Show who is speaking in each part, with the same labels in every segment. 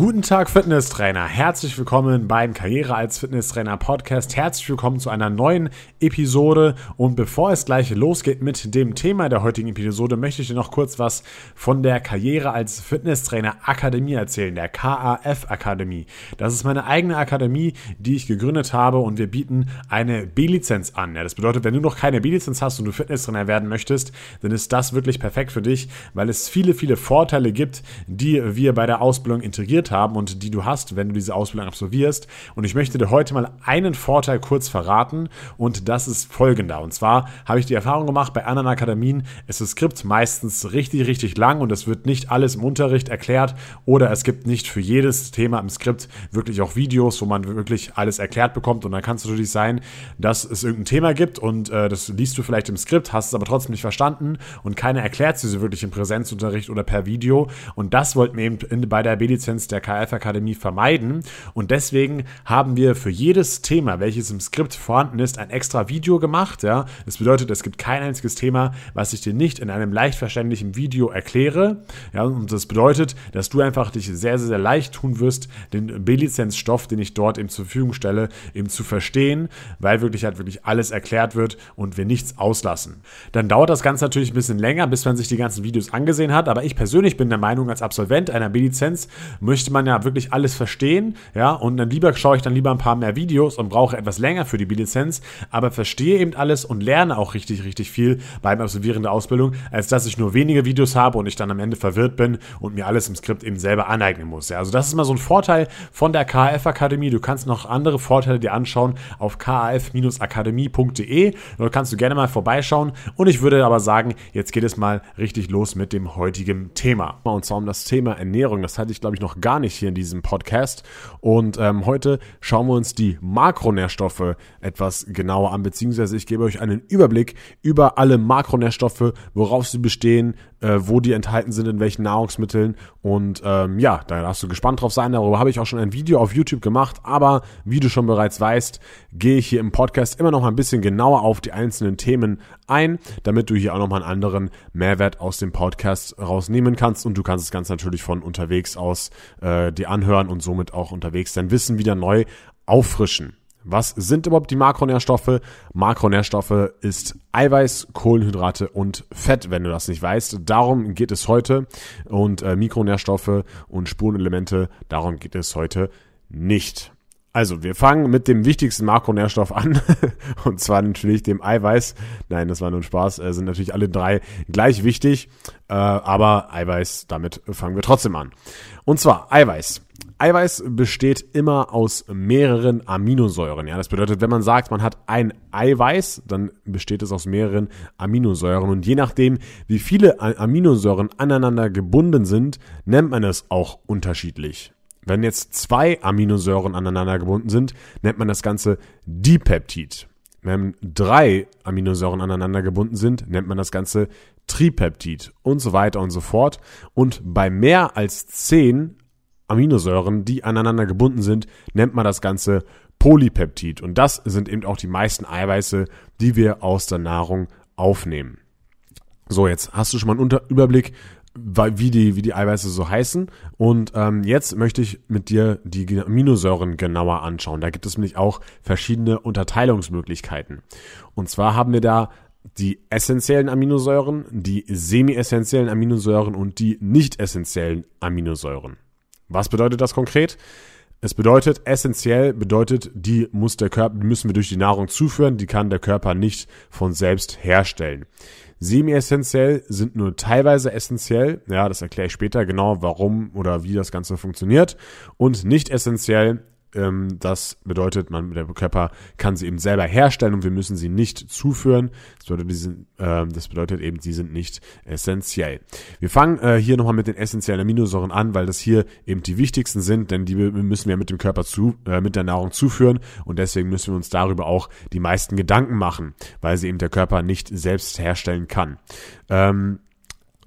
Speaker 1: Guten Tag, Fitnesstrainer. Herzlich willkommen beim Karriere als Fitnesstrainer Podcast. Herzlich willkommen zu einer neuen Episode. Und bevor es gleich losgeht mit dem Thema der heutigen Episode, möchte ich dir noch kurz was von der Karriere als Fitnesstrainer Akademie erzählen, der KAF Akademie. Das ist meine eigene Akademie, die ich gegründet habe und wir bieten eine B-Lizenz an. Ja, das bedeutet, wenn du noch keine B-Lizenz hast und du Fitnesstrainer werden möchtest, dann ist das wirklich perfekt für dich, weil es viele, viele Vorteile gibt, die wir bei der Ausbildung integriert haben und die du hast, wenn du diese Ausbildung absolvierst. Und ich möchte dir heute mal einen Vorteil kurz verraten und das ist folgender. Und zwar habe ich die Erfahrung gemacht, bei anderen Akademien ist das Skript meistens richtig, richtig lang und es wird nicht alles im Unterricht erklärt oder es gibt nicht für jedes Thema im Skript wirklich auch Videos, wo man wirklich alles erklärt bekommt und dann kann es natürlich sein, dass es irgendein Thema gibt und äh, das liest du vielleicht im Skript, hast es aber trotzdem nicht verstanden und keiner erklärt es dir wirklich im Präsenzunterricht oder per Video und das wollten wir eben in, bei der B-Lizenz der der KF Akademie vermeiden. Und deswegen haben wir für jedes Thema, welches im Skript vorhanden ist, ein extra Video gemacht. Ja? Das bedeutet, es gibt kein einziges Thema, was ich dir nicht in einem leicht verständlichen Video erkläre. Ja? Und das bedeutet, dass du einfach dich sehr, sehr, sehr leicht tun wirst, den B-Lizenz-Stoff, den ich dort eben zur Verfügung stelle, eben zu verstehen, weil wirklich halt wirklich alles erklärt wird und wir nichts auslassen. Dann dauert das Ganze natürlich ein bisschen länger, bis man sich die ganzen Videos angesehen hat. Aber ich persönlich bin der Meinung, als Absolvent einer B-Lizenz möchte möchte man ja wirklich alles verstehen, ja, und dann lieber schaue ich dann lieber ein paar mehr Videos und brauche etwas länger für die B-Lizenz, aber verstehe eben alles und lerne auch richtig, richtig viel beim Absolvieren der Ausbildung, als dass ich nur wenige Videos habe und ich dann am Ende verwirrt bin und mir alles im Skript eben selber aneignen muss. Ja, also das ist mal so ein Vorteil von der KAF Akademie. Du kannst noch andere Vorteile dir anschauen auf kaf-akademie.de. Dort kannst du gerne mal vorbeischauen und ich würde aber sagen, jetzt geht es mal richtig los mit dem heutigen Thema. Und zwar um das Thema Ernährung. Das hatte ich, glaube ich, noch gar gar nicht hier in diesem Podcast. Und ähm, heute schauen wir uns die Makronährstoffe etwas genauer an, beziehungsweise ich gebe euch einen Überblick über alle Makronährstoffe, worauf sie bestehen, äh, wo die enthalten sind, in welchen Nahrungsmitteln. Und ähm, ja, da darfst du gespannt drauf sein. Darüber habe ich auch schon ein Video auf YouTube gemacht. Aber wie du schon bereits weißt, gehe ich hier im Podcast immer noch mal ein bisschen genauer auf die einzelnen Themen ein, damit du hier auch noch mal einen anderen Mehrwert aus dem Podcast rausnehmen kannst. Und du kannst das Ganze natürlich von unterwegs aus äh, dir anhören und somit auch unterwegs dein Wissen wieder neu auffrischen. Was sind überhaupt die Makronährstoffe? Makronährstoffe ist Eiweiß, Kohlenhydrate und Fett, wenn du das nicht weißt. Darum geht es heute. Und äh, Mikronährstoffe und Spurenelemente, darum geht es heute nicht. Also, wir fangen mit dem wichtigsten Makronährstoff an. und zwar natürlich dem Eiweiß. Nein, das war nur ein Spaß. Äh, sind natürlich alle drei gleich wichtig. Äh, aber Eiweiß, damit fangen wir trotzdem an. Und zwar Eiweiß. Eiweiß besteht immer aus mehreren Aminosäuren. Ja, das bedeutet, wenn man sagt, man hat ein Eiweiß, dann besteht es aus mehreren Aminosäuren. Und je nachdem, wie viele Aminosäuren aneinander gebunden sind, nennt man es auch unterschiedlich. Wenn jetzt zwei Aminosäuren aneinander gebunden sind, nennt man das Ganze Dipeptid. Wenn drei Aminosäuren aneinander gebunden sind, nennt man das Ganze Tripeptid und so weiter und so fort. Und bei mehr als zehn Aminosäuren, die aneinander gebunden sind, nennt man das Ganze Polypeptid. Und das sind eben auch die meisten Eiweiße, die wir aus der Nahrung aufnehmen. So, jetzt hast du schon mal einen Unter Überblick wie die, wie die Eiweiße so heißen. Und ähm, jetzt möchte ich mit dir die Aminosäuren genauer anschauen. Da gibt es nämlich auch verschiedene Unterteilungsmöglichkeiten. Und zwar haben wir da die essentiellen Aminosäuren, die semi-essentiellen Aminosäuren und die nicht essentiellen Aminosäuren. Was bedeutet das konkret? Es bedeutet, essentiell bedeutet, die muss der Körper, müssen wir durch die Nahrung zuführen, die kann der Körper nicht von selbst herstellen. Semi-essentiell sind nur teilweise essentiell. Ja, das erkläre ich später genau, warum oder wie das Ganze funktioniert. Und nicht essentiell das bedeutet, man, der Körper kann sie eben selber herstellen und wir müssen sie nicht zuführen. Das bedeutet, die sind, äh, das bedeutet eben, sie sind nicht essentiell. Wir fangen äh, hier nochmal mit den essentiellen Aminosäuren an, weil das hier eben die wichtigsten sind, denn die müssen wir mit dem Körper zu, äh, mit der Nahrung zuführen und deswegen müssen wir uns darüber auch die meisten Gedanken machen, weil sie eben der Körper nicht selbst herstellen kann. Ähm,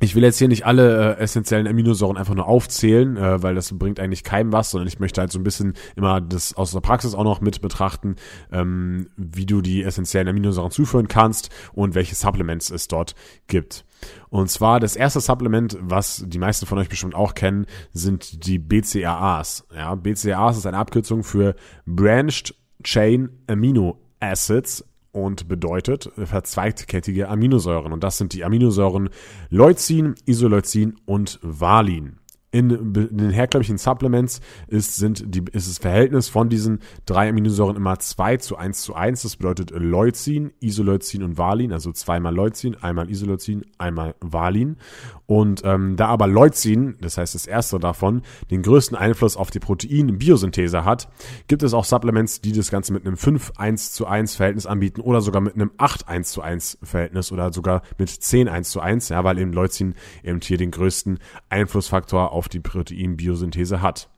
Speaker 1: ich will jetzt hier nicht alle äh, essentiellen Aminosäuren einfach nur aufzählen, äh, weil das bringt eigentlich keinem was, sondern ich möchte halt so ein bisschen immer das aus der Praxis auch noch mit betrachten, ähm, wie du die essentiellen Aminosäuren zuführen kannst und welche Supplements es dort gibt. Und zwar das erste Supplement, was die meisten von euch bestimmt auch kennen, sind die BCAAs. Ja, BCAAs ist eine Abkürzung für Branched Chain Amino Acids und bedeutet verzweigtkettige Aminosäuren. Und das sind die Aminosäuren Leucin, Isoleucin und Valin in, den herkömmlichen Supplements ist, sind die, ist das Verhältnis von diesen drei Aminosäuren immer 2 zu 1 zu 1. Das bedeutet Leucin, Isoleucin und Valin, also zweimal Leucin, einmal Isoleucin, einmal Valin. Und ähm, da aber Leucin, das heißt das erste davon, den größten Einfluss auf die Protein-Biosynthese hat, gibt es auch Supplements, die das Ganze mit einem 5 1 zu 1 Verhältnis anbieten oder sogar mit einem 8 1 zu 1 Verhältnis oder sogar mit 10 1 zu 1, ja, weil eben Leucin eben hier den größten Einflussfaktor auf die Proteinbiosynthese hat.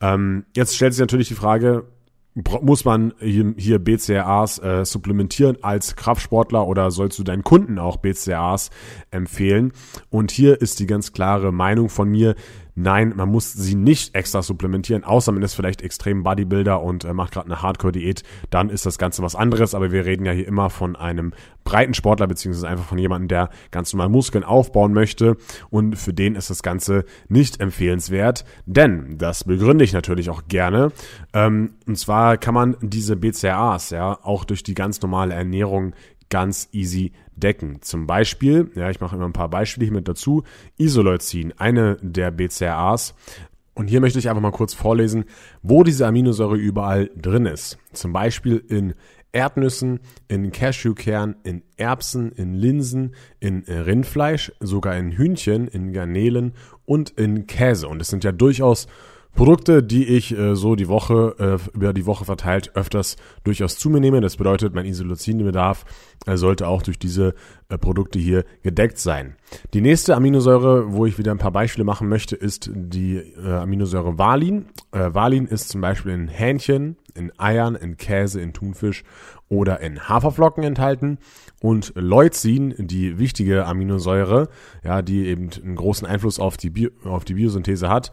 Speaker 1: Ähm, jetzt stellt sich natürlich die Frage, muss man hier, hier BCAAs äh, supplementieren als Kraftsportler oder sollst du deinen Kunden auch BCAAs empfehlen? Und hier ist die ganz klare Meinung von mir, Nein, man muss sie nicht extra supplementieren, außer man ist vielleicht extrem Bodybuilder und äh, macht gerade eine Hardcore-Diät, dann ist das Ganze was anderes, aber wir reden ja hier immer von einem breiten Sportler, beziehungsweise einfach von jemandem, der ganz normal Muskeln aufbauen möchte. Und für den ist das Ganze nicht empfehlenswert, denn, das begründe ich natürlich auch gerne, ähm, und zwar kann man diese BCAAs ja auch durch die ganz normale Ernährung ganz easy decken. Zum Beispiel, ja, ich mache immer ein paar Beispiele hier mit dazu, Isoleucin, eine der BCAAs. Und hier möchte ich einfach mal kurz vorlesen, wo diese Aminosäure überall drin ist. Zum Beispiel in Erdnüssen, in Cashewkern, in Erbsen, in Linsen, in Rindfleisch, sogar in Hühnchen, in Garnelen und in Käse. Und es sind ja durchaus Produkte, die ich äh, so die Woche, äh, über die Woche verteilt öfters durchaus zu mir nehme. Das bedeutet, mein Isoleucinbedarf äh, sollte auch durch diese äh, Produkte hier gedeckt sein. Die nächste Aminosäure, wo ich wieder ein paar Beispiele machen möchte, ist die äh, Aminosäure Valin. Äh, Valin ist zum Beispiel in Hähnchen, in Eiern, in Käse, in Thunfisch oder in Haferflocken enthalten. Und Leucin, die wichtige Aminosäure, ja, die eben einen großen Einfluss auf die, Bio, auf die Biosynthese hat,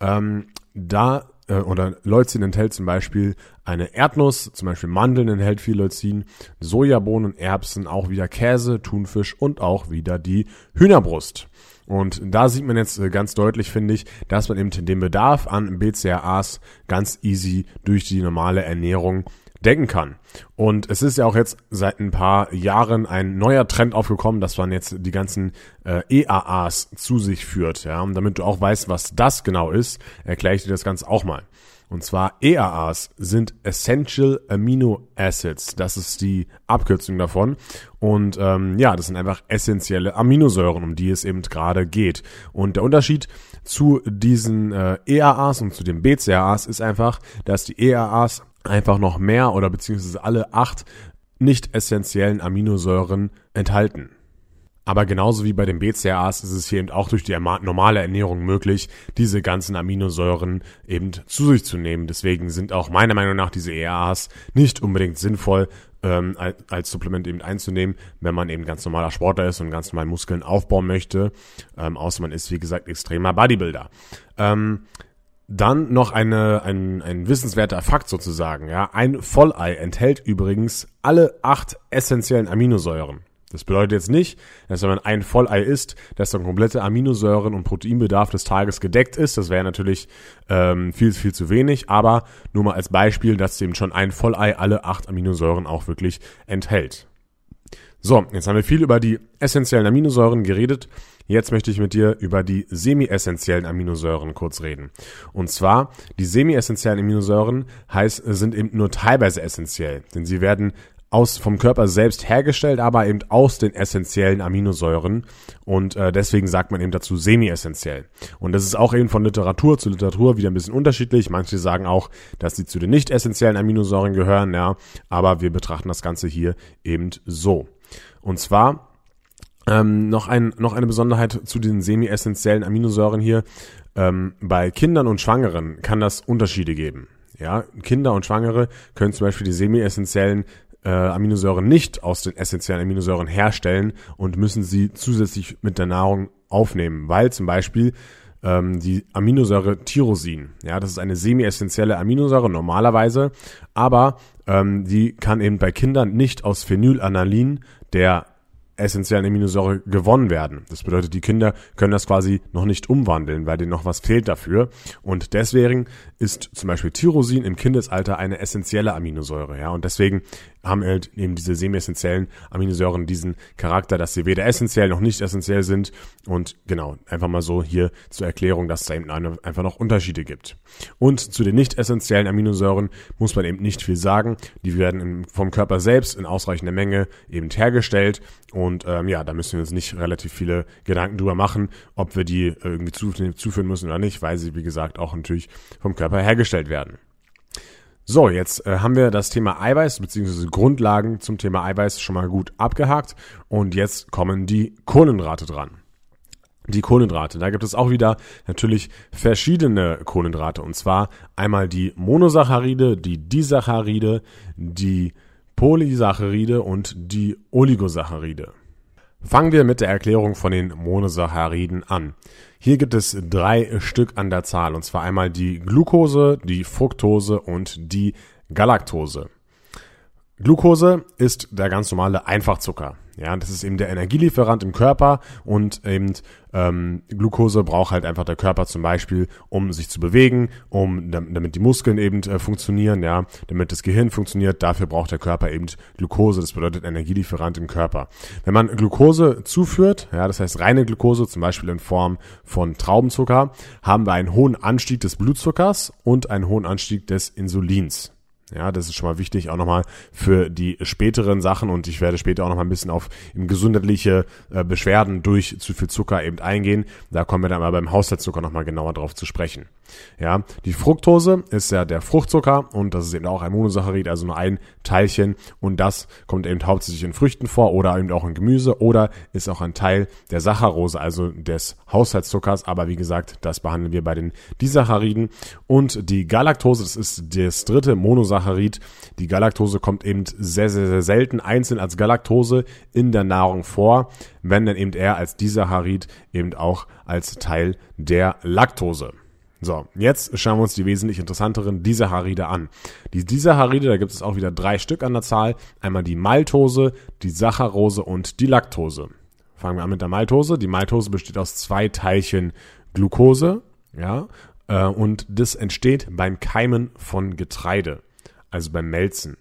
Speaker 1: ähm, da äh, oder Leucin enthält zum Beispiel eine Erdnuss, zum Beispiel Mandeln enthält viel Leucin, Sojabohnen, Erbsen, auch wieder Käse, Thunfisch und auch wieder die Hühnerbrust. Und da sieht man jetzt äh, ganz deutlich, finde ich, dass man eben den Bedarf an BCAAs ganz easy durch die normale Ernährung denken kann. Und es ist ja auch jetzt seit ein paar Jahren ein neuer Trend aufgekommen, dass man jetzt die ganzen äh, EAAs zu sich führt. Ja, und damit du auch weißt, was das genau ist, erkläre ich dir das Ganze auch mal. Und zwar EAAs sind Essential Amino Acids. Das ist die Abkürzung davon. Und ähm, ja, das sind einfach essentielle Aminosäuren, um die es eben gerade geht. Und der Unterschied zu diesen äh, EAAs und zu den BCAAs ist einfach, dass die EAAs einfach noch mehr oder beziehungsweise alle acht nicht essentiellen Aminosäuren enthalten. Aber genauso wie bei den BCAAs ist es hier eben auch durch die normale Ernährung möglich, diese ganzen Aminosäuren eben zu sich zu nehmen. Deswegen sind auch meiner Meinung nach diese EAAs nicht unbedingt sinnvoll ähm, als, Supplement eben einzunehmen, wenn man eben ganz normaler Sportler ist und ganz normal Muskeln aufbauen möchte. Ähm, außer man ist, wie gesagt, extremer Bodybuilder. Ähm, dann noch eine, ein, ein wissenswerter Fakt sozusagen. Ja, ein Vollei enthält übrigens alle acht essentiellen Aminosäuren. Das bedeutet jetzt nicht, dass wenn man ein Vollei isst, dass dann komplette Aminosäuren und Proteinbedarf des Tages gedeckt ist. Das wäre natürlich ähm, viel, viel zu wenig. Aber nur mal als Beispiel, dass eben schon ein Vollei alle acht Aminosäuren auch wirklich enthält. So, jetzt haben wir viel über die essentiellen Aminosäuren geredet. Jetzt möchte ich mit dir über die semi-essentiellen Aminosäuren kurz reden. Und zwar, die semi-essentiellen Aminosäuren heißt, sind eben nur teilweise essentiell, denn sie werden aus vom Körper selbst hergestellt, aber eben aus den essentiellen Aminosäuren und äh, deswegen sagt man eben dazu semi-essentiell. Und das ist auch eben von Literatur zu Literatur wieder ein bisschen unterschiedlich. Manche sagen auch, dass sie zu den nicht essentiellen Aminosäuren gehören, ja, aber wir betrachten das Ganze hier eben so. Und zwar ähm, noch, ein, noch eine Besonderheit zu den semi-essentiellen Aminosäuren hier. Ähm, bei Kindern und Schwangeren kann das Unterschiede geben. Ja, Kinder und Schwangere können zum Beispiel die semi-essentiellen äh, Aminosäuren nicht aus den essentiellen Aminosäuren herstellen und müssen sie zusätzlich mit der Nahrung aufnehmen, weil zum Beispiel ähm, die Aminosäure Tyrosin, ja, das ist eine semi-essentielle Aminosäure normalerweise, aber ähm, die kann eben bei Kindern nicht aus Phenylanalin, der essentiellen Aminosäure gewonnen werden. Das bedeutet, die Kinder können das quasi noch nicht umwandeln, weil denen noch was fehlt dafür. Und deswegen ist zum Beispiel Tyrosin im Kindesalter eine essentielle Aminosäure. Ja, und deswegen haben halt eben diese semi-essentiellen Aminosäuren diesen Charakter, dass sie weder essentiell noch nicht essentiell sind. Und genau, einfach mal so hier zur Erklärung, dass es da eben einfach noch Unterschiede gibt. Und zu den nicht essentiellen Aminosäuren muss man eben nicht viel sagen. Die werden vom Körper selbst in ausreichender Menge eben hergestellt. Und ähm, ja, da müssen wir uns nicht relativ viele Gedanken drüber machen, ob wir die irgendwie zuführen müssen oder nicht, weil sie, wie gesagt, auch natürlich vom Körper hergestellt werden. So, jetzt äh, haben wir das Thema Eiweiß bzw. Grundlagen zum Thema Eiweiß schon mal gut abgehakt und jetzt kommen die Kohlenhydrate dran. Die Kohlenhydrate, da gibt es auch wieder natürlich verschiedene Kohlenhydrate und zwar einmal die Monosaccharide, die Disaccharide, die Polysaccharide und die Oligosaccharide. Fangen wir mit der Erklärung von den Monosacchariden an. Hier gibt es drei Stück an der Zahl, und zwar einmal die Glucose, die Fructose und die Galaktose. Glucose ist der ganz normale Einfachzucker. Ja, das ist eben der Energielieferant im Körper und eben ähm, Glucose braucht halt einfach der Körper zum Beispiel, um sich zu bewegen, um damit die Muskeln eben äh, funktionieren, ja, damit das Gehirn funktioniert. Dafür braucht der Körper eben Glucose. Das bedeutet Energielieferant im Körper. Wenn man Glucose zuführt, ja, das heißt reine Glucose, zum Beispiel in Form von Traubenzucker, haben wir einen hohen Anstieg des Blutzuckers und einen hohen Anstieg des Insulins. Ja, das ist schon mal wichtig, auch nochmal für die späteren Sachen und ich werde später auch nochmal ein bisschen auf gesundheitliche äh, Beschwerden durch zu viel Zucker eben eingehen. Da kommen wir dann mal beim Haushaltszucker nochmal genauer drauf zu sprechen. Ja, die Fructose ist ja der Fruchtzucker und das ist eben auch ein Monosaccharid, also nur ein Teilchen und das kommt eben hauptsächlich in Früchten vor oder eben auch in Gemüse oder ist auch ein Teil der Saccharose, also des Haushaltszuckers, aber wie gesagt, das behandeln wir bei den Disacchariden und die Galaktose, das ist das dritte Monosaccharid. Die Galaktose kommt eben sehr, sehr, sehr selten einzeln als Galaktose in der Nahrung vor, wenn dann eben eher als Disaccharid eben auch als Teil der Laktose. So, jetzt schauen wir uns die wesentlich interessanteren Disaccharide an. Die Disaccharide, da gibt es auch wieder drei Stück an der Zahl. Einmal die Maltose, die Saccharose und die Laktose. Fangen wir an mit der Maltose. Die Maltose besteht aus zwei Teilchen Glucose, ja, äh, und das entsteht beim Keimen von Getreide, also beim Melzen.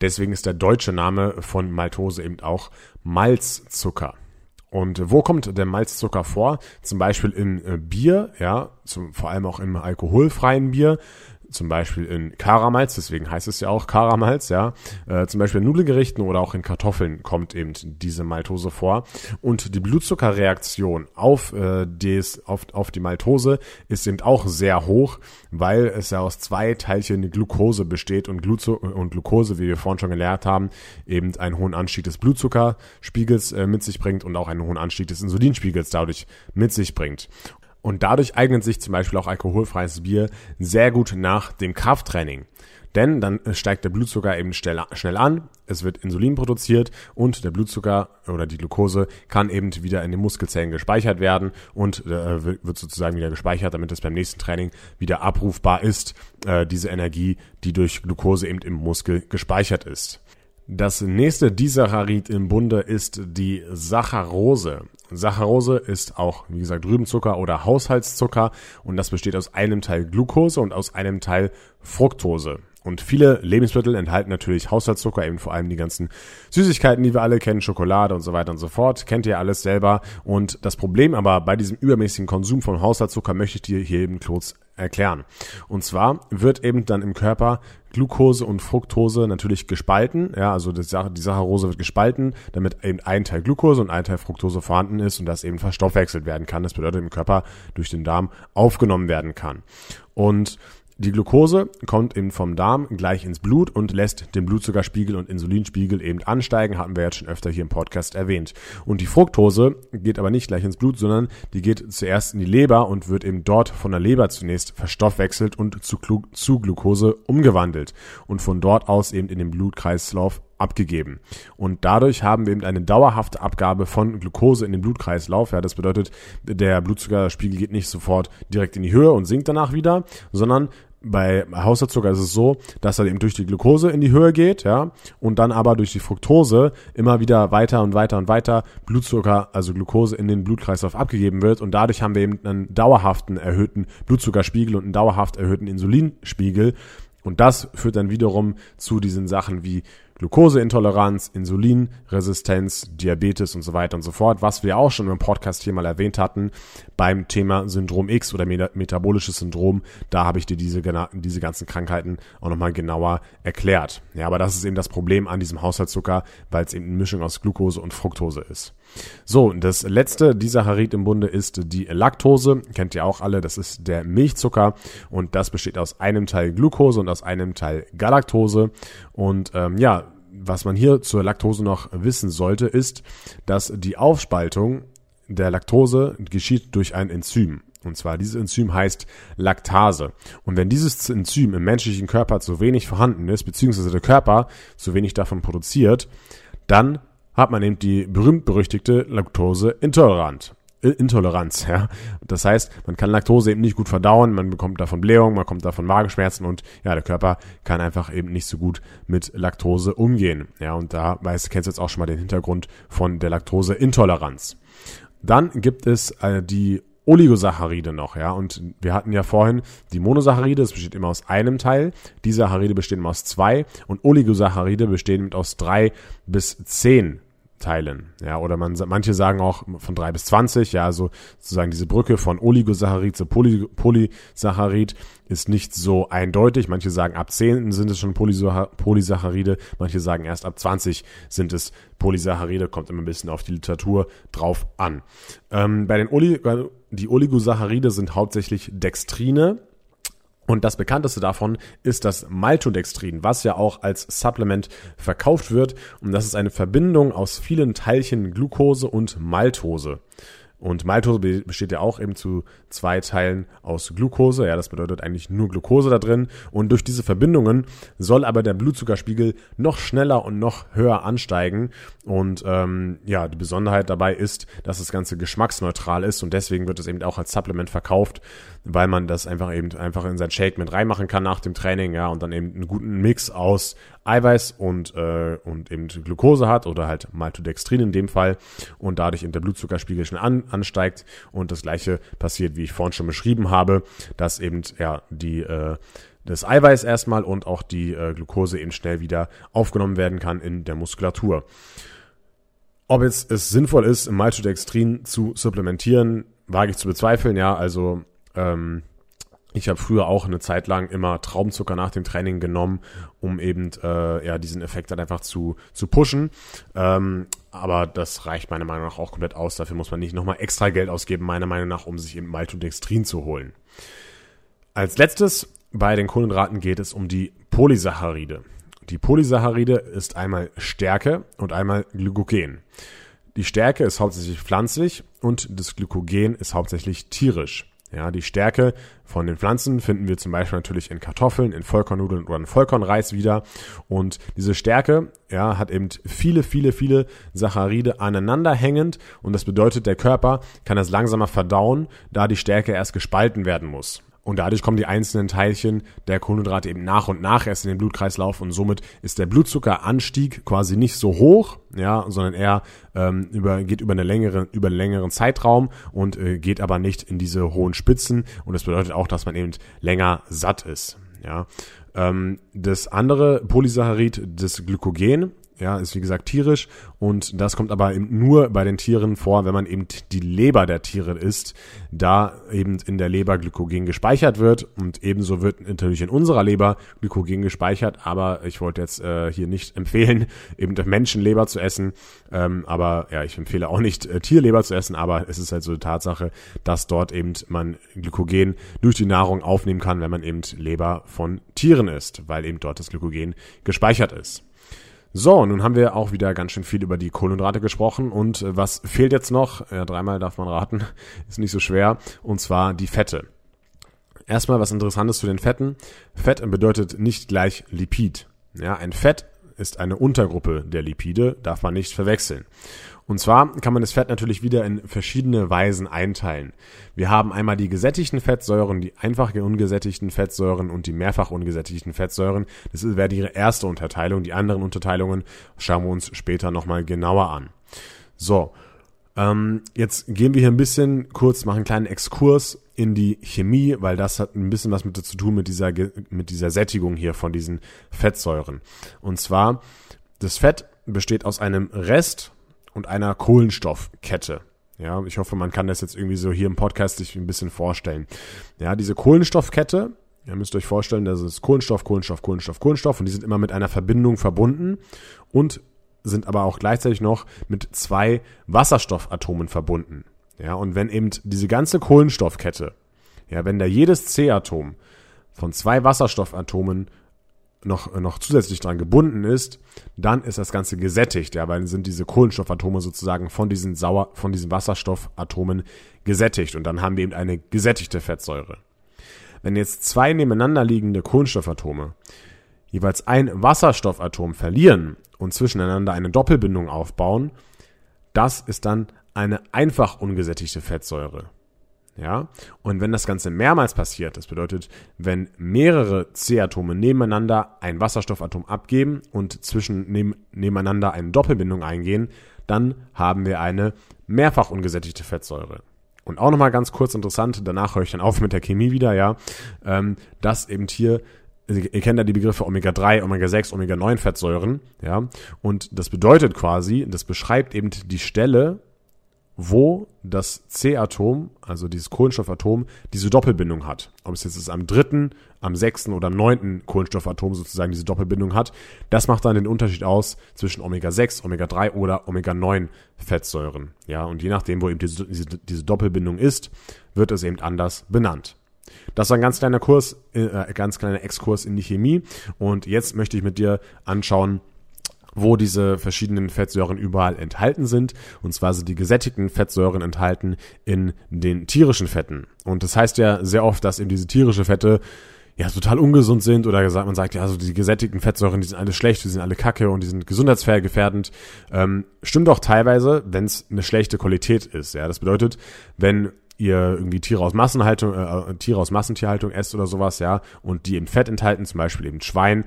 Speaker 1: Deswegen ist der deutsche Name von Maltose eben auch Malzzucker. Und wo kommt der Malzzucker vor? Zum Beispiel in äh, Bier, ja, zum, vor allem auch im alkoholfreien Bier zum Beispiel in Karamalz, deswegen heißt es ja auch Karamalz, ja, äh, zum Beispiel in Nudelgerichten oder auch in Kartoffeln kommt eben diese Maltose vor. Und die Blutzuckerreaktion auf, äh, des, auf, auf die Maltose ist eben auch sehr hoch, weil es ja aus zwei Teilchen Glucose besteht und, Gluzo und Glucose, wie wir vorhin schon gelernt haben, eben einen hohen Anstieg des Blutzuckerspiegels äh, mit sich bringt und auch einen hohen Anstieg des Insulinspiegels dadurch mit sich bringt. Und dadurch eignet sich zum Beispiel auch alkoholfreies Bier sehr gut nach dem Krafttraining. Denn dann steigt der Blutzucker eben schnell, an, es wird Insulin produziert und der Blutzucker oder die Glucose kann eben wieder in den Muskelzellen gespeichert werden und äh, wird sozusagen wieder gespeichert, damit es beim nächsten Training wieder abrufbar ist, äh, diese Energie, die durch Glucose eben im Muskel gespeichert ist. Das nächste Disaccharid im Bunde ist die Saccharose. Saccharose ist auch, wie gesagt, Rübenzucker oder Haushaltszucker und das besteht aus einem Teil Glucose und aus einem Teil Fructose. Und viele Lebensmittel enthalten natürlich Haushaltszucker, eben vor allem die ganzen Süßigkeiten, die wir alle kennen, Schokolade und so weiter und so fort. Kennt ihr alles selber. Und das Problem aber bei diesem übermäßigen Konsum von Haushaltszucker möchte ich dir hier eben kurz erklären. Und zwar wird eben dann im Körper Glucose und Fructose natürlich gespalten. Ja, also die Saccharose wird gespalten, damit eben ein Teil Glucose und ein Teil Fructose vorhanden ist und das eben verstoffwechselt werden kann. Das bedeutet im Körper durch den Darm aufgenommen werden kann. Und die Glucose kommt eben vom Darm gleich ins Blut und lässt den Blutzuckerspiegel und Insulinspiegel eben ansteigen, hatten wir jetzt schon öfter hier im Podcast erwähnt. Und die Fructose geht aber nicht gleich ins Blut, sondern die geht zuerst in die Leber und wird eben dort von der Leber zunächst verstoffwechselt und zu, Glu zu Glucose umgewandelt und von dort aus eben in den Blutkreislauf abgegeben. Und dadurch haben wir eben eine dauerhafte Abgabe von Glucose in den Blutkreislauf. Ja, das bedeutet, der Blutzuckerspiegel geht nicht sofort direkt in die Höhe und sinkt danach wieder, sondern bei Haushaltszucker ist es so, dass er eben durch die Glucose in die Höhe geht, ja, und dann aber durch die Fructose immer wieder weiter und weiter und weiter Blutzucker, also Glucose in den Blutkreislauf abgegeben wird und dadurch haben wir eben einen dauerhaften erhöhten Blutzuckerspiegel und einen dauerhaft erhöhten Insulinspiegel und das führt dann wiederum zu diesen Sachen wie Glukoseintoleranz, Insulinresistenz, Diabetes und so weiter und so fort, was wir auch schon im Podcast hier mal erwähnt hatten beim Thema Syndrom X oder metabolisches Syndrom. Da habe ich dir diese, diese ganzen Krankheiten auch nochmal genauer erklärt. Ja, aber das ist eben das Problem an diesem Haushaltszucker, weil es eben eine Mischung aus Glucose und Fructose ist. So, das letzte dieser Harit im Bunde ist die Laktose. Kennt ihr auch alle, das ist der Milchzucker und das besteht aus einem Teil Glucose und aus einem Teil Galaktose. Und ähm, ja, was man hier zur Laktose noch wissen sollte, ist, dass die Aufspaltung der Laktose geschieht durch ein Enzym. Und zwar dieses Enzym heißt Laktase. Und wenn dieses Enzym im menschlichen Körper zu wenig vorhanden ist, beziehungsweise der Körper zu wenig davon produziert, dann hat man eben die berühmt-berüchtigte Laktoseintolerant. Intoleranz, ja. Das heißt, man kann Laktose eben nicht gut verdauen, man bekommt davon Blähung, man kommt davon Magenschmerzen und ja, der Körper kann einfach eben nicht so gut mit Laktose umgehen. Ja, und da weißt, kennst du jetzt auch schon mal den Hintergrund von der Laktoseintoleranz. Dann gibt es äh, die Oligosaccharide noch, ja. Und wir hatten ja vorhin die Monosaccharide, das besteht immer aus einem Teil. Die Saccharide bestehen immer aus zwei und Oligosaccharide bestehen aus drei bis zehn teilen. Ja, oder man, manche sagen auch von drei bis zwanzig. Ja, also sozusagen diese Brücke von Oligosaccharid zu Poly, Polysaccharid ist nicht so eindeutig. Manche sagen ab zehn sind es schon Polysaccharide. Manche sagen erst ab zwanzig sind es Polysaccharide. Kommt immer ein bisschen auf die Literatur drauf an. Ähm, bei den Oli die Oligosaccharide sind hauptsächlich Dextrine und das bekannteste davon ist das Maltodextrin, was ja auch als Supplement verkauft wird. Und das ist eine Verbindung aus vielen Teilchen Glucose und Maltose. Und Maltose besteht ja auch eben zu zwei Teilen aus Glucose. Ja, das bedeutet eigentlich nur Glucose da drin. Und durch diese Verbindungen soll aber der Blutzuckerspiegel noch schneller und noch höher ansteigen. Und ähm, ja, die Besonderheit dabei ist, dass das Ganze geschmacksneutral ist und deswegen wird es eben auch als Supplement verkauft, weil man das einfach eben einfach in sein Shake mit reinmachen kann nach dem Training, ja, und dann eben einen guten Mix aus Eiweiß und, äh, und eben Glucose hat oder halt Maltodextrin in dem Fall und dadurch eben der Blutzuckerspiegel schon an, ansteigt und das gleiche passiert, wie ich vorhin schon beschrieben habe, dass eben ja die äh, das Eiweiß erstmal und auch die äh, Glucose eben schnell wieder aufgenommen werden kann in der Muskulatur. Ob jetzt es sinnvoll ist, Maltodextrin zu supplementieren, wage ich zu bezweifeln. Ja, also ähm, ich habe früher auch eine Zeit lang immer Traubenzucker nach dem Training genommen, um eben äh, ja diesen Effekt dann einfach zu, zu pushen. Ähm, aber das reicht meiner Meinung nach auch komplett aus. Dafür muss man nicht nochmal extra Geld ausgeben, meiner Meinung nach, um sich eben Maltodextrin zu holen. Als letztes bei den Kohlenhydraten geht es um die Polysaccharide. Die Polysaccharide ist einmal Stärke und einmal Glykogen. Die Stärke ist hauptsächlich pflanzlich und das Glykogen ist hauptsächlich tierisch. Ja, die Stärke von den Pflanzen finden wir zum Beispiel natürlich in Kartoffeln, in Vollkornnudeln oder in Vollkornreis wieder. Und diese Stärke, ja, hat eben viele, viele, viele Saccharide aneinander hängend. Und das bedeutet, der Körper kann das langsamer verdauen, da die Stärke erst gespalten werden muss. Und dadurch kommen die einzelnen Teilchen der Kohlenhydrate eben nach und nach erst in den Blutkreislauf und somit ist der Blutzuckeranstieg quasi nicht so hoch, ja, sondern eher ähm, über, geht über, eine längere, über einen längeren Zeitraum und äh, geht aber nicht in diese hohen Spitzen. Und das bedeutet auch, dass man eben länger satt ist. Ja. Ähm, das andere Polysaccharid, das Glykogen, ja, ist wie gesagt tierisch. Und das kommt aber eben nur bei den Tieren vor, wenn man eben die Leber der Tiere isst, da eben in der Leber Glykogen gespeichert wird. Und ebenso wird natürlich in unserer Leber Glykogen gespeichert, aber ich wollte jetzt äh, hier nicht empfehlen, eben Menschenleber zu essen, ähm, aber ja, ich empfehle auch nicht äh, Tierleber zu essen, aber es ist halt so eine Tatsache, dass dort eben man Glykogen durch die Nahrung aufnehmen kann, wenn man eben Leber von Tieren isst, weil eben dort das Glykogen gespeichert ist. So, nun haben wir auch wieder ganz schön viel über die Kohlenhydrate gesprochen und äh, was fehlt jetzt noch? Ja, dreimal darf man raten, ist nicht so schwer, und zwar die Fette. Erstmal was Interessantes zu den Fetten. Fett bedeutet nicht gleich Lipid. Ja, ein Fett ist eine Untergruppe der Lipide, darf man nicht verwechseln. Und zwar kann man das Fett natürlich wieder in verschiedene Weisen einteilen. Wir haben einmal die gesättigten Fettsäuren, die einfach ungesättigten Fettsäuren und die mehrfach ungesättigten Fettsäuren. Das wäre die erste Unterteilung. Die anderen Unterteilungen schauen wir uns später nochmal genauer an. So, ähm, jetzt gehen wir hier ein bisschen kurz, machen einen kleinen Exkurs in die Chemie, weil das hat ein bisschen was mit zu tun mit dieser, mit dieser Sättigung hier von diesen Fettsäuren. Und zwar, das Fett besteht aus einem Rest und einer Kohlenstoffkette. Ja, ich hoffe, man kann das jetzt irgendwie so hier im Podcast sich ein bisschen vorstellen. Ja, diese Kohlenstoffkette, ihr müsst euch vorstellen, das ist Kohlenstoff, Kohlenstoff, Kohlenstoff, Kohlenstoff und die sind immer mit einer Verbindung verbunden und sind aber auch gleichzeitig noch mit zwei Wasserstoffatomen verbunden. Ja, und wenn eben diese ganze Kohlenstoffkette, ja, wenn da jedes C-Atom von zwei Wasserstoffatomen noch, noch zusätzlich dran gebunden ist, dann ist das Ganze gesättigt, ja, weil dann sind diese Kohlenstoffatome sozusagen von diesen Sauer, von diesen Wasserstoffatomen gesättigt und dann haben wir eben eine gesättigte Fettsäure. Wenn jetzt zwei nebeneinander liegende Kohlenstoffatome jeweils ein Wasserstoffatom verlieren und zwischeneinander eine Doppelbindung aufbauen, das ist dann eine einfach ungesättigte Fettsäure. Ja, und wenn das Ganze mehrmals passiert, das bedeutet, wenn mehrere C-Atome nebeneinander ein Wasserstoffatom abgeben und zwischen neben, nebeneinander eine Doppelbindung eingehen, dann haben wir eine mehrfach ungesättigte Fettsäure. Und auch nochmal ganz kurz interessant, danach höre ich dann auf mit der Chemie wieder, ja, ähm, dass eben hier ihr kennt ja die Begriffe Omega-3, Omega-6, Omega-9 ja, und das bedeutet quasi, das beschreibt eben die Stelle, wo das C-Atom, also dieses Kohlenstoffatom, diese Doppelbindung hat. Ob es jetzt am dritten, am sechsten oder am neunten Kohlenstoffatom sozusagen diese Doppelbindung hat, das macht dann den Unterschied aus zwischen Omega-6, Omega-3 oder Omega-9 Fettsäuren. Ja, und je nachdem, wo eben diese, diese, diese Doppelbindung ist, wird es eben anders benannt. Das war ein ganz kleiner Kurs, äh, ganz kleiner Exkurs in die Chemie. Und jetzt möchte ich mit dir anschauen, wo diese verschiedenen Fettsäuren überall enthalten sind. Und zwar sind die gesättigten Fettsäuren enthalten in den tierischen Fetten. Und das heißt ja sehr oft, dass eben diese tierische Fette ja total ungesund sind oder gesagt, man sagt ja, also die gesättigten Fettsäuren, die sind alle schlecht, die sind alle kacke und die sind gesundheitsgefährdend. Ähm, stimmt auch teilweise, wenn es eine schlechte Qualität ist. Ja, das bedeutet, wenn ihr irgendwie Tiere aus Massenhaltung, äh, Tiere aus Massentierhaltung esst oder sowas, ja, und die eben Fett enthalten, zum Beispiel eben Schwein,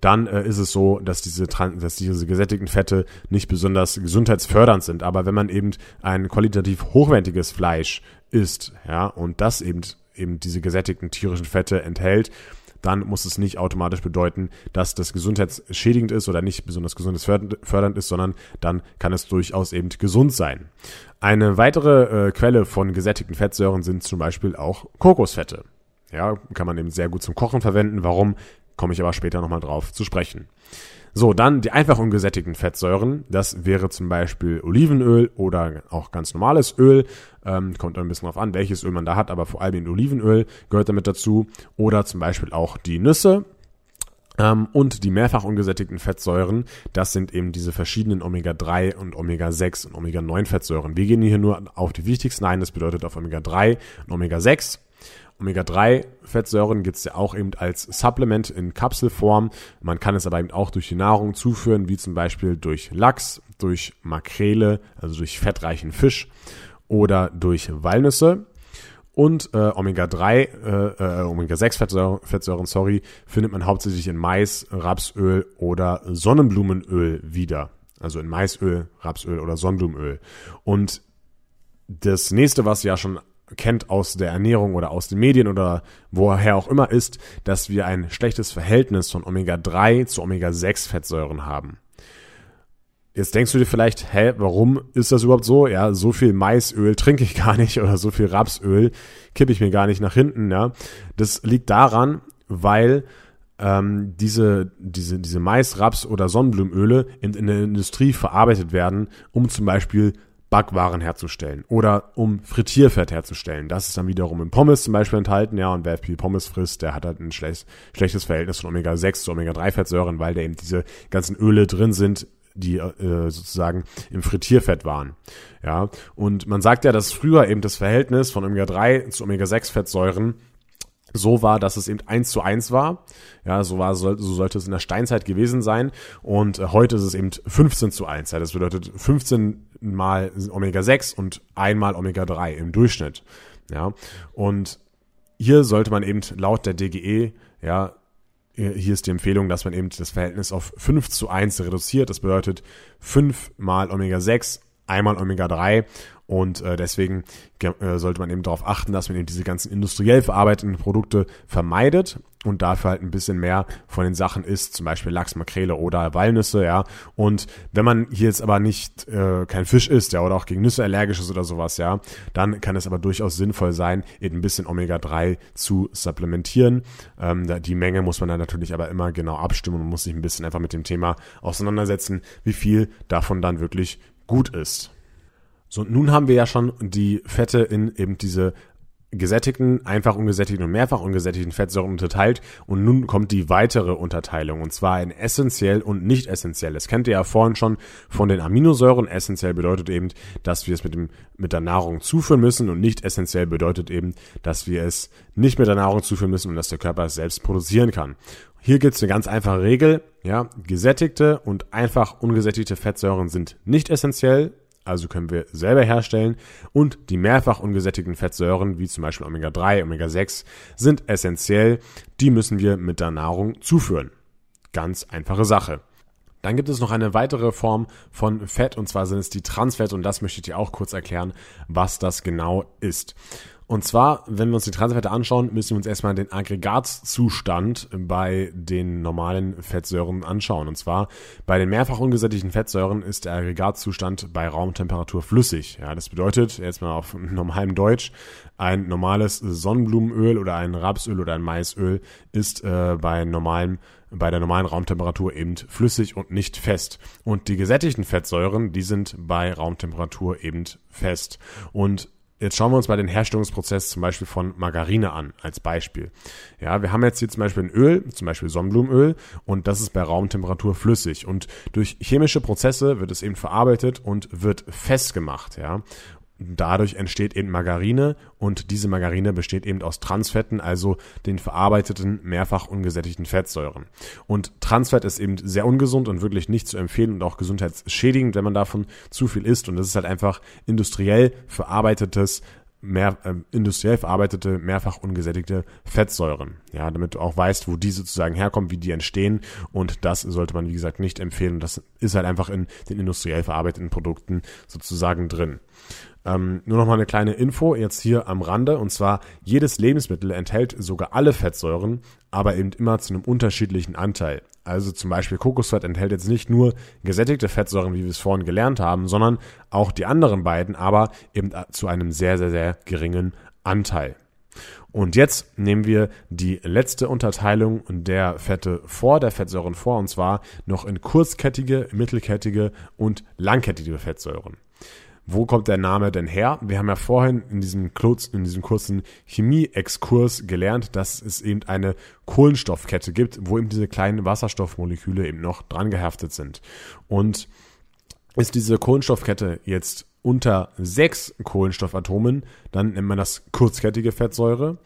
Speaker 1: dann äh, ist es so, dass diese, dass diese gesättigten Fette nicht besonders gesundheitsfördernd sind. Aber wenn man eben ein qualitativ hochwertiges Fleisch isst, ja, und das eben eben diese gesättigten tierischen Fette enthält, dann muss es nicht automatisch bedeuten, dass das gesundheitsschädigend ist oder nicht besonders gesundheitsfördernd ist, sondern dann kann es durchaus eben gesund sein. Eine weitere äh, Quelle von gesättigten Fettsäuren sind zum Beispiel auch Kokosfette. Ja, kann man eben sehr gut zum Kochen verwenden. Warum? Komme ich aber später nochmal drauf zu sprechen. So, dann die einfach ungesättigten Fettsäuren. Das wäre zum Beispiel Olivenöl oder auch ganz normales Öl. Ähm, kommt ein bisschen drauf an, welches Öl man da hat, aber vor allem Olivenöl gehört damit dazu. Oder zum Beispiel auch die Nüsse. Ähm, und die mehrfach ungesättigten Fettsäuren, das sind eben diese verschiedenen Omega-3 und Omega-6 und Omega-9-Fettsäuren. Wir gehen hier nur auf die wichtigsten ein, das bedeutet auf Omega-3 und Omega-6. Omega-3-Fettsäuren gibt es ja auch eben als Supplement in Kapselform. Man kann es aber eben auch durch die Nahrung zuführen, wie zum Beispiel durch Lachs, durch Makrele, also durch fettreichen Fisch oder durch Walnüsse. Und äh, Omega-3, äh, äh, Omega-6 Fettsäuren, sorry, findet man hauptsächlich in Mais, Rapsöl oder Sonnenblumenöl wieder. Also in Maisöl, Rapsöl oder Sonnenblumenöl. Und das nächste, was ja schon kennt aus der Ernährung oder aus den Medien oder woher auch immer ist, dass wir ein schlechtes Verhältnis von Omega-3 zu Omega-6-Fettsäuren haben. Jetzt denkst du dir vielleicht, hä, warum ist das überhaupt so? Ja, so viel Maisöl trinke ich gar nicht oder so viel Rapsöl kippe ich mir gar nicht nach hinten. Ja, das liegt daran, weil ähm, diese, diese, diese Mais, Raps oder Sonnenblumenöle in, in der Industrie verarbeitet werden, um zum Beispiel Backwaren herzustellen oder um Frittierfett herzustellen. Das ist dann wiederum im Pommes zum Beispiel enthalten, ja, und wer viel Pommes frisst, der hat halt ein schlecht, schlechtes Verhältnis von Omega-6 zu Omega-3-Fettsäuren, weil da eben diese ganzen Öle drin sind, die äh, sozusagen im Frittierfett waren. Ja, und man sagt ja, dass früher eben das Verhältnis von Omega-3 zu Omega-6-Fettsäuren so war, dass es eben eins zu eins war. Ja, so war, so sollte es in der Steinzeit gewesen sein. Und äh, heute ist es eben 15 zu 1. Ja, das bedeutet 15 mal Omega 6 und einmal Omega 3 im Durchschnitt. Ja, und hier sollte man eben laut der DGE, ja, hier ist die Empfehlung, dass man eben das Verhältnis auf 5 zu 1 reduziert. Das bedeutet 5 mal Omega 6, einmal Omega 3 und äh, deswegen äh, sollte man eben darauf achten, dass man eben diese ganzen industriell verarbeiteten Produkte vermeidet und dafür halt ein bisschen mehr von den Sachen isst, zum Beispiel Lachs, Makrele oder Walnüsse, ja. Und wenn man hier jetzt aber nicht äh, kein Fisch isst, ja, oder auch gegen Nüsse allergisch ist oder sowas, ja, dann kann es aber durchaus sinnvoll sein, eben ein bisschen Omega-3 zu supplementieren. Ähm, die Menge muss man dann natürlich aber immer genau abstimmen und muss sich ein bisschen einfach mit dem Thema auseinandersetzen, wie viel davon dann wirklich gut ist. So, nun haben wir ja schon die Fette in eben diese gesättigten, einfach ungesättigten und mehrfach ungesättigten Fettsäuren unterteilt und nun kommt die weitere Unterteilung und zwar in essentiell und nicht essentiell. Das kennt ihr ja vorhin schon von den Aminosäuren. Essentiell bedeutet eben, dass wir es mit dem mit der Nahrung zuführen müssen und nicht essentiell bedeutet eben, dass wir es nicht mit der Nahrung zuführen müssen und dass der Körper es selbst produzieren kann. Hier gibt es eine ganz einfache Regel, ja, gesättigte und einfach ungesättigte Fettsäuren sind nicht essentiell, also können wir selber herstellen und die mehrfach ungesättigten Fettsäuren, wie zum Beispiel Omega-3, Omega-6, sind essentiell, die müssen wir mit der Nahrung zuführen. Ganz einfache Sache. Dann gibt es noch eine weitere Form von Fett und zwar sind es die Transfette und das möchte ich dir auch kurz erklären, was das genau ist. Und zwar, wenn wir uns die Transfette anschauen, müssen wir uns erstmal den Aggregatzustand bei den normalen Fettsäuren anschauen. Und zwar bei den mehrfach ungesättigten Fettsäuren ist der Aggregatzustand bei Raumtemperatur flüssig. Ja, das bedeutet, jetzt mal auf normalem Deutsch, ein normales Sonnenblumenöl oder ein Rapsöl oder ein Maisöl ist äh, bei normalem bei der normalen Raumtemperatur eben flüssig und nicht fest. Und die gesättigten Fettsäuren, die sind bei Raumtemperatur eben fest. Und Jetzt schauen wir uns mal den Herstellungsprozess zum Beispiel von Margarine an, als Beispiel. Ja, wir haben jetzt hier zum Beispiel ein Öl, zum Beispiel Sonnenblumenöl, und das ist bei Raumtemperatur flüssig. Und durch chemische Prozesse wird es eben verarbeitet und wird festgemacht, ja. Dadurch entsteht eben Margarine und diese Margarine besteht eben aus Transfetten, also den verarbeiteten, mehrfach ungesättigten Fettsäuren. Und Transfett ist eben sehr ungesund und wirklich nicht zu empfehlen und auch gesundheitsschädigend, wenn man davon zu viel isst. Und das ist halt einfach industriell verarbeitetes mehr äh, industriell verarbeitete, mehrfach ungesättigte Fettsäuren. Ja, damit du auch weißt, wo die sozusagen herkommen, wie die entstehen. Und das sollte man, wie gesagt, nicht empfehlen. Das ist halt einfach in den industriell verarbeiteten Produkten sozusagen drin. Ähm, nur noch mal eine kleine Info jetzt hier am Rande und zwar jedes Lebensmittel enthält sogar alle Fettsäuren, aber eben immer zu einem unterschiedlichen Anteil. Also zum Beispiel Kokosfett enthält jetzt nicht nur gesättigte Fettsäuren, wie wir es vorhin gelernt haben, sondern auch die anderen beiden, aber eben zu einem sehr, sehr, sehr geringen Anteil. Und jetzt nehmen wir die letzte Unterteilung der Fette vor, der Fettsäuren vor, und zwar noch in kurzkettige, mittelkettige und langkettige Fettsäuren. Wo kommt der Name denn her? Wir haben ja vorhin in diesem, Klotz, in diesem kurzen Chemie-Exkurs gelernt, dass es eben eine Kohlenstoffkette gibt, wo eben diese kleinen Wasserstoffmoleküle eben noch dran gehaftet sind. Und ist diese Kohlenstoffkette jetzt unter sechs Kohlenstoffatomen, dann nennt man das kurzkettige Fettsäure.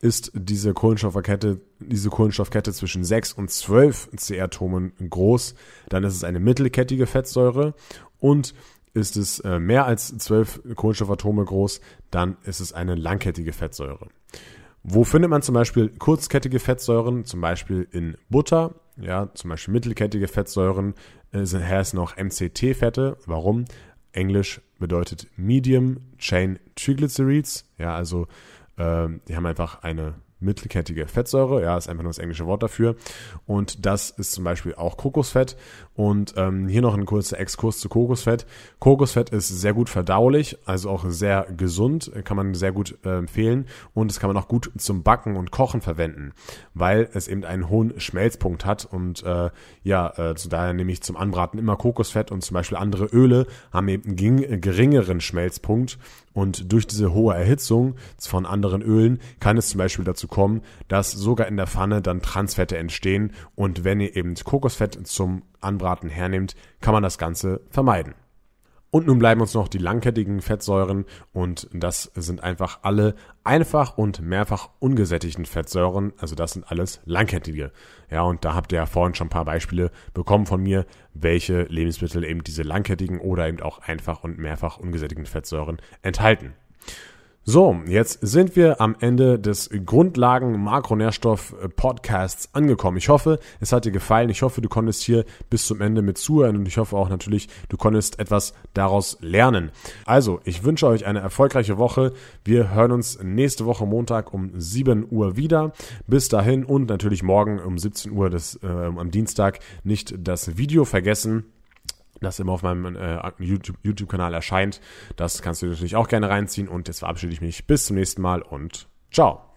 Speaker 1: Ist diese Kohlenstoffkette, diese Kohlenstoffkette zwischen sechs und zwölf C-Atomen groß, dann ist es eine mittelkettige Fettsäure. Und ist es äh, mehr als zwölf Kohlenstoffatome groß, dann ist es eine langkettige Fettsäure. Wo findet man zum Beispiel kurzkettige Fettsäuren? Zum Beispiel in Butter, ja, zum Beispiel mittelkettige Fettsäuren, äh, sind ist noch MCT-Fette. Warum? Englisch bedeutet Medium Chain Triglycerides, ja, also äh, die haben einfach eine mittelkettige Fettsäure, ja, ist einfach nur das englische Wort dafür. Und das ist zum Beispiel auch Kokosfett. Und ähm, hier noch ein kurzer Exkurs zu Kokosfett. Kokosfett ist sehr gut verdaulich, also auch sehr gesund, kann man sehr gut äh, empfehlen. Und es kann man auch gut zum Backen und Kochen verwenden, weil es eben einen hohen Schmelzpunkt hat. Und äh, ja, äh, zu daher nehme ich zum Anbraten immer Kokosfett und zum Beispiel andere Öle haben eben einen geringeren Schmelzpunkt. Und durch diese hohe Erhitzung von anderen Ölen kann es zum Beispiel dazu kommen, dass sogar in der Pfanne dann Transfette entstehen. Und wenn ihr eben Kokosfett zum Anbraten hernimmt, kann man das Ganze vermeiden. Und nun bleiben uns noch die langkettigen Fettsäuren und das sind einfach alle einfach und mehrfach ungesättigten Fettsäuren. Also das sind alles langkettige. Ja, und da habt ihr ja vorhin schon ein paar Beispiele bekommen von mir, welche Lebensmittel eben diese langkettigen oder eben auch einfach und mehrfach ungesättigten Fettsäuren enthalten. So, jetzt sind wir am Ende des Grundlagen Makronährstoff Podcasts angekommen. Ich hoffe, es hat dir gefallen. Ich hoffe, du konntest hier bis zum Ende mit zuhören und ich hoffe auch natürlich, du konntest etwas daraus lernen. Also, ich wünsche euch eine erfolgreiche Woche. Wir hören uns nächste Woche Montag um 7 Uhr wieder. Bis dahin und natürlich morgen um 17 Uhr des, äh, am Dienstag nicht das Video vergessen das immer auf meinem äh, YouTube-Kanal YouTube erscheint. Das kannst du natürlich auch gerne reinziehen und jetzt verabschiede ich mich. Bis zum nächsten Mal und ciao.